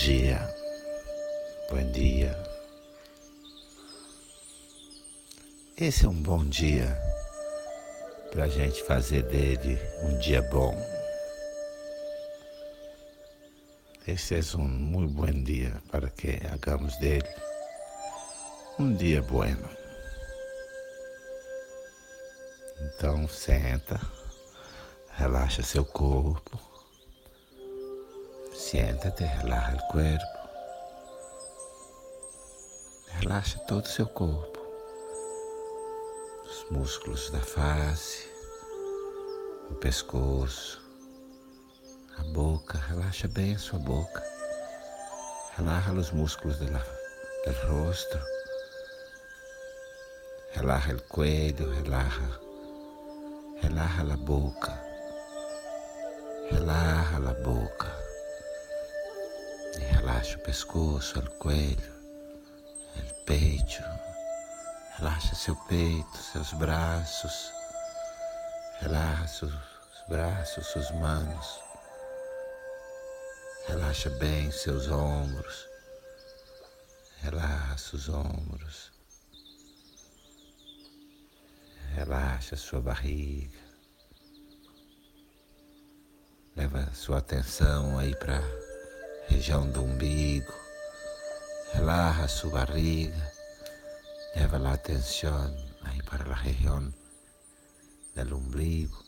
dia, bom dia. Esse é um bom dia para a gente fazer dele um dia bom. Esse é um muito bom dia para que hagamos dele um dia bueno. Então senta, relaxa seu corpo Siéntate, relaja el cuerpo. Relaxa todo o seu corpo. Os músculos da face, o pescoço, a boca. Relaxa bem a sua boca. Relaja os músculos do rosto. Relaja o cuello, relaja. Relaja a boca. Relaja a boca. Relaxa o pescoço, o coelho, o peito. Relaxa seu peito, seus braços. Relaxa os braços, suas mãos. Relaxa bem seus ombros. Relaxa os ombros. Relaxa sua barriga. Leva sua atenção aí para região do umbigo. Relaja sua barriga. Leva a atenção aí para a região do umbigo.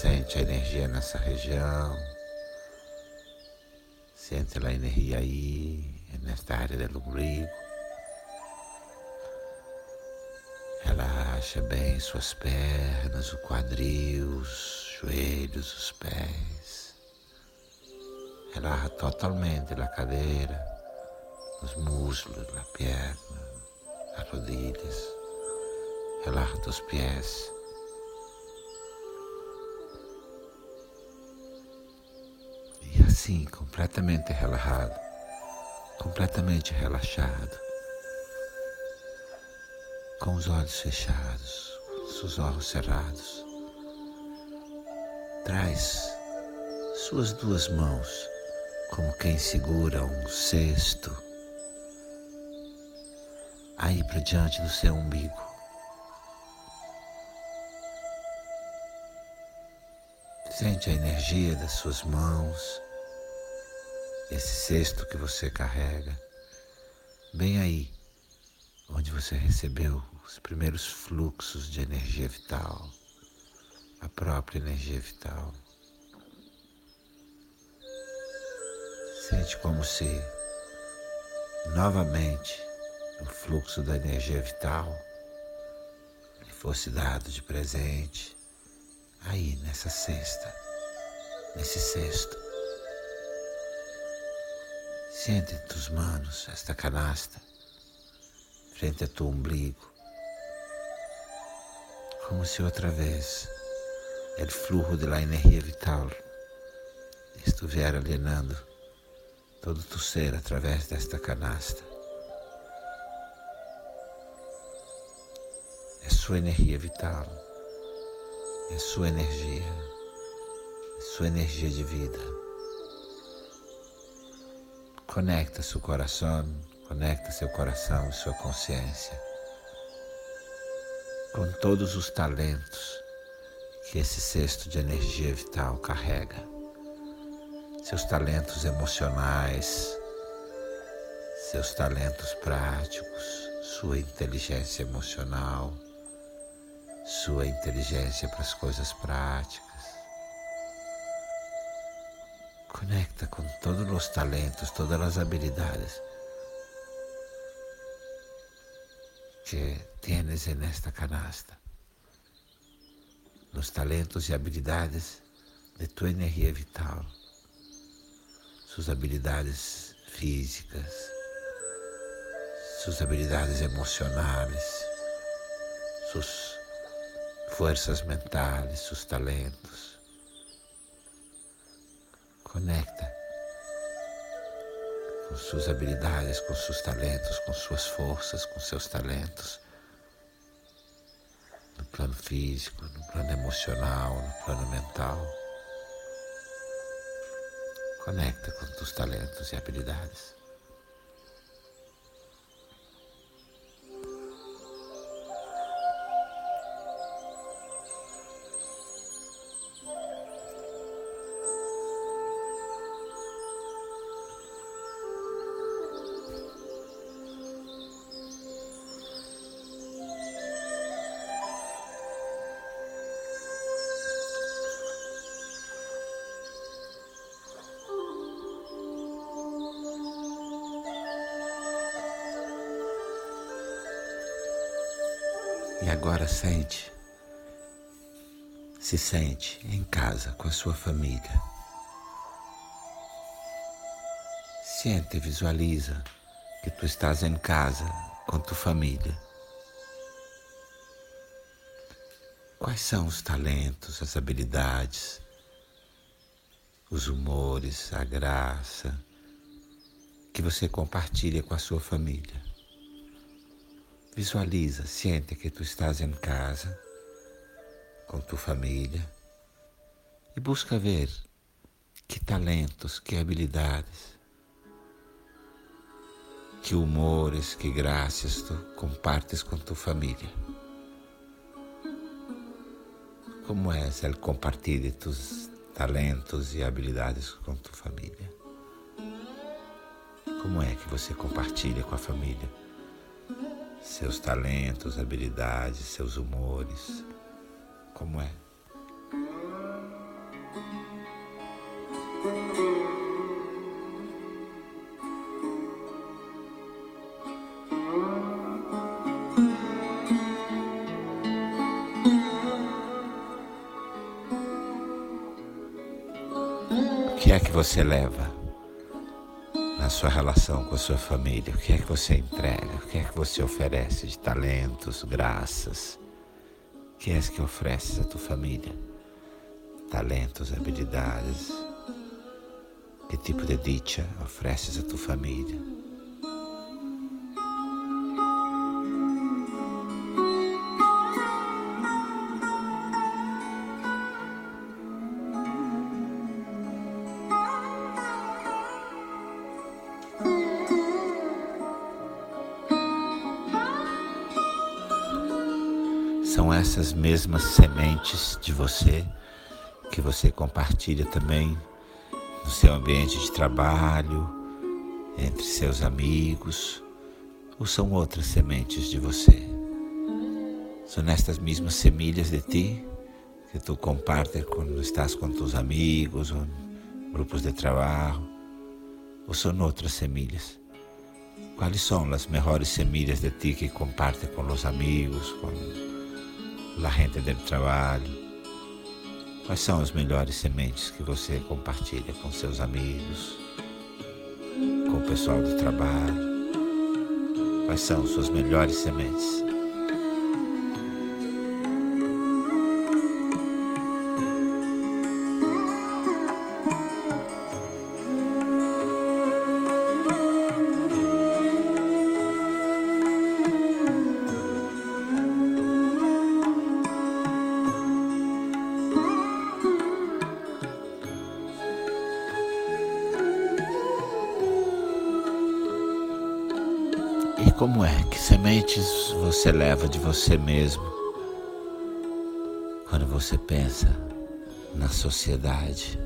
Sente a energia nessa região. Sente a energia aí, nesta área do umbigo. Relaxa bem suas pernas, o quadril, joelhos, os pés. Relaxa totalmente a cadeira, os músculos, a perna, as rodilhas. Relaxa os pés. E assim, completamente relaxado, completamente relaxado, com os olhos fechados, os olhos cerrados. Traz suas duas mãos como quem segura um cesto aí para diante do seu umbigo. Sente a energia das suas mãos, esse cesto que você carrega, bem aí, onde você recebeu os primeiros fluxos de energia vital a própria energia vital. Sente como se novamente o fluxo da energia vital lhe fosse dado de presente aí nessa cesta, nesse cesto. Sente em tus manos esta canasta frente a tu umbigo, como se outra vez el flujo de la energía vital estuviera llenando todo tu ser a través desta canasta. É sua energia vital, é sua energia, é sua energia de vida. Conecta seu coração, conecta seu coração e sua consciência com todos os talentos que esse cesto de energia vital carrega. Seus talentos emocionais, seus talentos práticos, sua inteligência emocional, sua inteligência para as coisas práticas. Conecta com todos os talentos, todas as habilidades que tienes en esta canasta nos talentos e habilidades de tua energia vital, suas habilidades físicas, suas habilidades emocionais, suas forças mentais, seus talentos. Conecta com suas habilidades, com seus talentos, com suas forças, com seus talentos plano físico, no plano emocional, no plano mental. Conecta com tus talentos e habilidades. Agora sente, se sente em casa com a sua família. Sente e visualiza que tu estás em casa com tua família. Quais são os talentos, as habilidades, os humores, a graça que você compartilha com a sua família? Visualiza, sente que tu estás em casa com tua família e busca ver que talentos, que habilidades, que humores, que graças tu compartes com tua família. Como é el compartilhe tus talentos e habilidades com tua família? Como é que você compartilha com a família? Seus talentos, habilidades, seus humores. Como é? O que é que você leva? Sua relação com a sua família? O que é que você entrega? O que é que você oferece de talentos, graças? O que é que ofereces à tua família? Talentos, habilidades? Que tipo de dicha ofereces à tua família? Essas mesmas sementes de você que você compartilha também no seu ambiente de trabalho, entre seus amigos, ou são outras sementes de você? São estas mesmas semilhas de ti que tu compartes quando estás com tus amigos ou grupos de trabalho, ou são outras semilhas? Quais são as melhores semilhas de ti que compartes com os amigos, com la gente do trabalho. Quais são as melhores sementes que você compartilha com seus amigos, com o pessoal do trabalho? Quais são suas melhores sementes? Que sementes você leva de você mesmo quando você pensa na sociedade?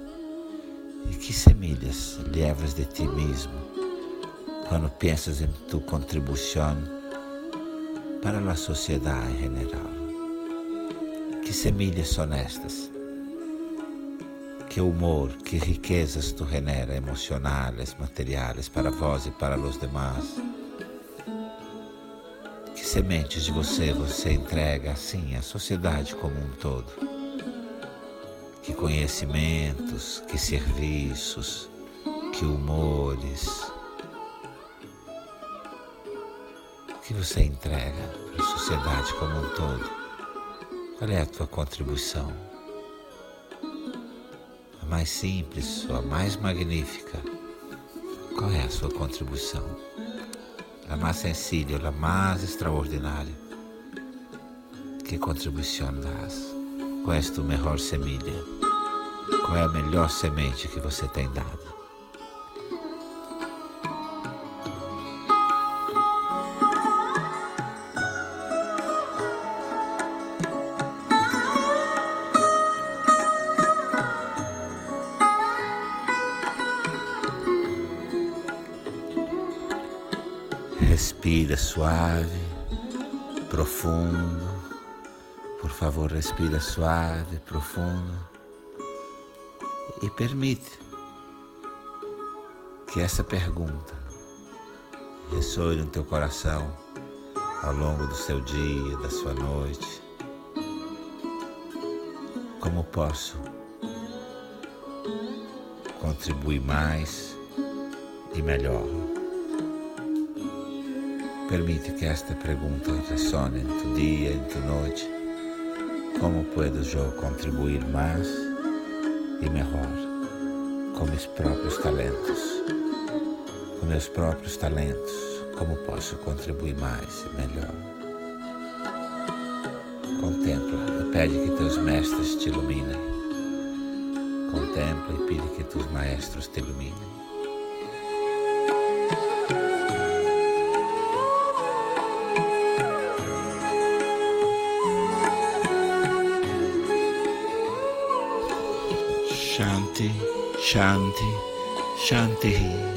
E que semilhas levas de ti mesmo quando pensas em tua contribuição para a sociedade em geral? Que semilhas são estas? Que humor, que riquezas tu genera emocionais, materiais para vós e para os demais? Sementes de você você entrega assim à sociedade como um todo? Que conhecimentos, que serviços, que humores, que você entrega para a sociedade como um todo? Qual é a tua contribuição? A mais simples ou a mais magnífica? Qual é a sua contribuição? La más sencilla, la más extraordinaria. Que contribuição das? Qual melhor semilha? Qual é a melhor semente que você tem dado? Respira suave, profundo. Por favor, respira suave, profundo. E permite que essa pergunta ressoe no teu coração ao longo do seu dia, da sua noite. Como posso contribuir mais e melhor? Permite que esta pergunta ressone em tu dia, em tu noite. Como puedo eu contribuir mais e melhor com meus próprios talentos? Com meus próprios talentos como posso contribuir mais e melhor? Contempla e pede que teus mestres te iluminem. Contempla e pede que teus maestros te iluminem. Shanti Shanti he.